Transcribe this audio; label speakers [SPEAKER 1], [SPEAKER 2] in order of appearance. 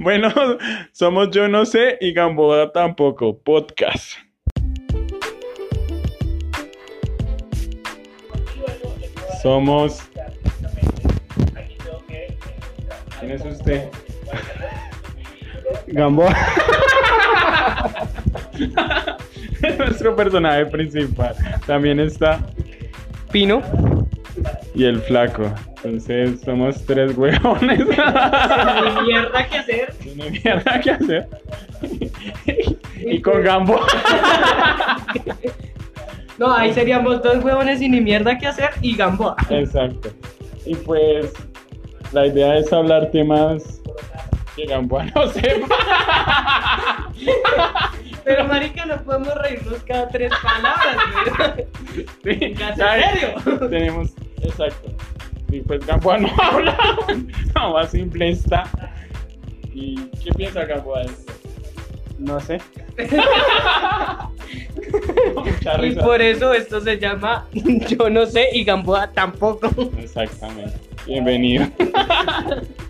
[SPEAKER 1] Bueno, somos Yo No Sé y Gamboa tampoco, podcast. Somos... ¿Quién es usted?
[SPEAKER 2] Gamboa.
[SPEAKER 1] Nuestro personaje principal. También está
[SPEAKER 2] Pino.
[SPEAKER 1] Y el flaco. Entonces somos tres huevones.
[SPEAKER 2] Ni mierda que hacer.
[SPEAKER 1] No hay mierda que hacer. y con Gamboa.
[SPEAKER 2] No, ahí seríamos dos huevones y ni mierda que hacer y Gamboa.
[SPEAKER 1] Exacto. Y pues la idea es hablar temas que Gamboa no sepa.
[SPEAKER 2] Pero marica, no podemos reírnos cada tres palabras, güey.
[SPEAKER 1] Sí,
[SPEAKER 2] ¿En serio?
[SPEAKER 1] Tenemos, exacto. Y pues Gamboa no habla. Gamboa simple está. ¿Y qué piensa Gamboa de esto?
[SPEAKER 2] No sé.
[SPEAKER 1] Mucha
[SPEAKER 2] Y por eso esto se llama Yo no sé y Gamboa tampoco.
[SPEAKER 1] Exactamente. Bienvenido.